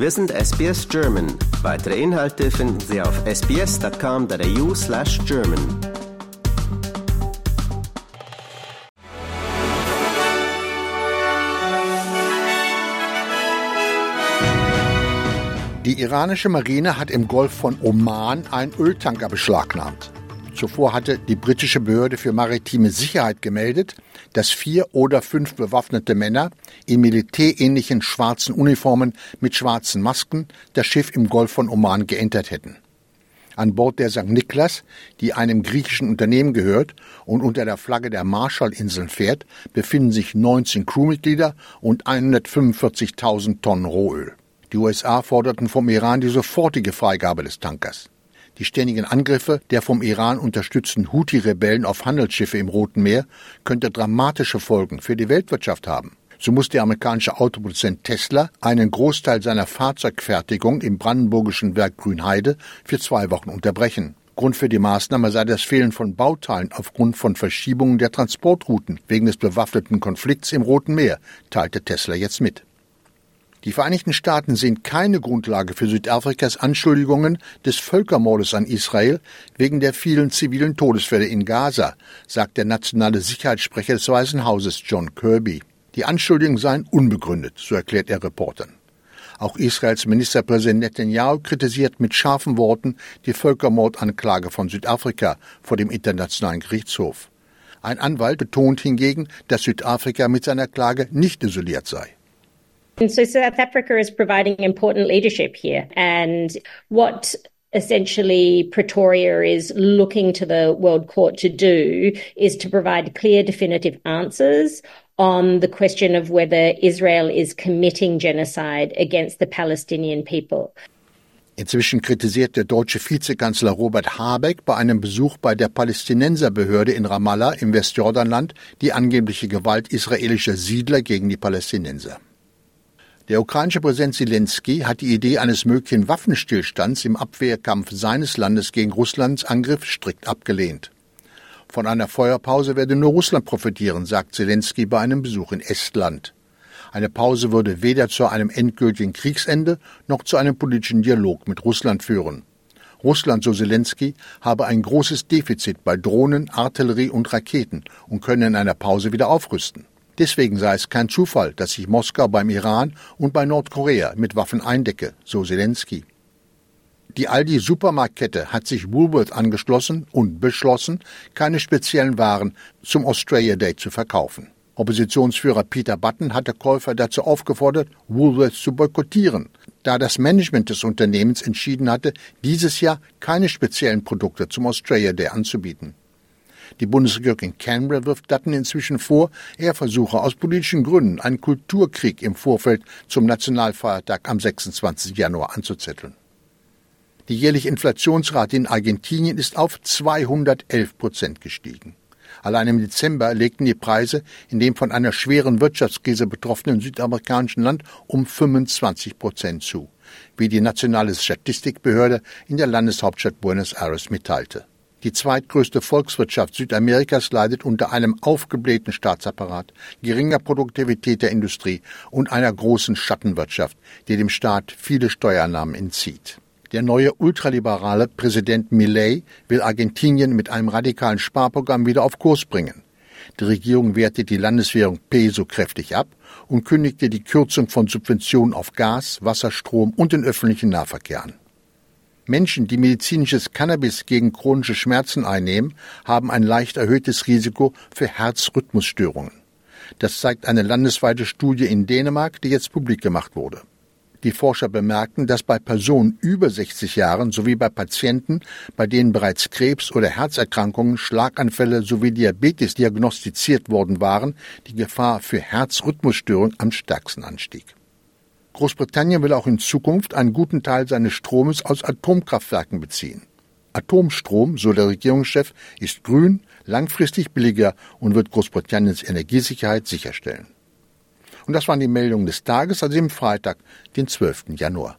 Wir sind SBS German. Weitere Inhalte finden Sie auf sbs.com.au slash German. Die iranische Marine hat im Golf von Oman einen Öltanker beschlagnahmt. Zuvor hatte die britische Behörde für maritime Sicherheit gemeldet, dass vier oder fünf bewaffnete Männer in militärähnlichen schwarzen Uniformen mit schwarzen Masken das Schiff im Golf von Oman geentert hätten. An Bord der St. Niklas, die einem griechischen Unternehmen gehört und unter der Flagge der Marshallinseln fährt, befinden sich 19 Crewmitglieder und 145.000 Tonnen Rohöl. Die USA forderten vom Iran die sofortige Freigabe des Tankers. Die ständigen Angriffe der vom Iran unterstützten Houthi-Rebellen auf Handelsschiffe im Roten Meer könnte dramatische Folgen für die Weltwirtschaft haben. So muss der amerikanische Autoproduzent Tesla einen Großteil seiner Fahrzeugfertigung im brandenburgischen Werk Grünheide für zwei Wochen unterbrechen. Grund für die Maßnahme sei das Fehlen von Bauteilen aufgrund von Verschiebungen der Transportrouten wegen des bewaffneten Konflikts im Roten Meer, teilte Tesla jetzt mit. Die Vereinigten Staaten sehen keine Grundlage für Südafrikas Anschuldigungen des Völkermordes an Israel wegen der vielen zivilen Todesfälle in Gaza, sagt der nationale Sicherheitssprecher des Weißen Hauses John Kirby. Die Anschuldigungen seien unbegründet, so erklärt er Reportern. Auch Israels Ministerpräsident Netanyahu kritisiert mit scharfen Worten die Völkermordanklage von Südafrika vor dem Internationalen Gerichtshof. Ein Anwalt betont hingegen, dass Südafrika mit seiner Klage nicht isoliert sei. And so South Africa is providing important leadership here. And what essentially Pretoria is looking to the World Court to do is to provide clear, definitive answers on the question of whether Israel is committing genocide against the Palestinian people. Inzwischen kritisiert der deutsche Vizekanzler Robert Habeck bei einem Besuch bei der Palästinenserbehörde in Ramallah im Westjordanland die angebliche Gewalt israelischer Siedler gegen die Palästinenser. Der ukrainische Präsident Zelensky hat die Idee eines möglichen Waffenstillstands im Abwehrkampf seines Landes gegen Russlands Angriff strikt abgelehnt. Von einer Feuerpause werde nur Russland profitieren, sagt Zelensky bei einem Besuch in Estland. Eine Pause würde weder zu einem endgültigen Kriegsende noch zu einem politischen Dialog mit Russland führen. Russland, so Zelensky, habe ein großes Defizit bei Drohnen, Artillerie und Raketen und könne in einer Pause wieder aufrüsten. Deswegen sei es kein Zufall, dass sich Moskau beim Iran und bei Nordkorea mit Waffen eindecke, so Zelensky. Die Aldi-Supermarktkette hat sich Woolworth angeschlossen und beschlossen, keine speziellen Waren zum Australia Day zu verkaufen. Oppositionsführer Peter Button hatte Käufer dazu aufgefordert, Woolworth zu boykottieren, da das Management des Unternehmens entschieden hatte, dieses Jahr keine speziellen Produkte zum Australia Day anzubieten. Die Bundesregierung in Canberra wirft Dutton inzwischen vor, er versuche aus politischen Gründen einen Kulturkrieg im Vorfeld zum Nationalfeiertag am 26. Januar anzuzetteln. Die jährliche Inflationsrate in Argentinien ist auf 211 Prozent gestiegen. Allein im Dezember legten die Preise in dem von einer schweren Wirtschaftskrise betroffenen südamerikanischen Land um 25 Prozent zu, wie die nationale Statistikbehörde in der Landeshauptstadt Buenos Aires mitteilte. Die zweitgrößte Volkswirtschaft Südamerikas leidet unter einem aufgeblähten Staatsapparat, geringer Produktivität der Industrie und einer großen Schattenwirtschaft, die dem Staat viele Steuernahmen entzieht. Der neue ultraliberale Präsident Milei will Argentinien mit einem radikalen Sparprogramm wieder auf Kurs bringen. Die Regierung wertet die Landeswährung Peso kräftig ab und kündigte die Kürzung von Subventionen auf Gas, Wasser, Strom und den öffentlichen Nahverkehr an. Menschen, die medizinisches Cannabis gegen chronische Schmerzen einnehmen, haben ein leicht erhöhtes Risiko für Herzrhythmusstörungen. Das zeigt eine landesweite Studie in Dänemark, die jetzt publik gemacht wurde. Die Forscher bemerkten, dass bei Personen über 60 Jahren sowie bei Patienten, bei denen bereits Krebs oder Herzerkrankungen, Schlaganfälle sowie Diabetes diagnostiziert worden waren, die Gefahr für Herzrhythmusstörungen am stärksten anstieg. Großbritannien will auch in Zukunft einen guten Teil seines Stromes aus Atomkraftwerken beziehen. Atomstrom, so der Regierungschef, ist grün, langfristig billiger und wird Großbritanniens Energiesicherheit sicherstellen. Und das waren die Meldungen des Tages, also im Freitag, den 12. Januar.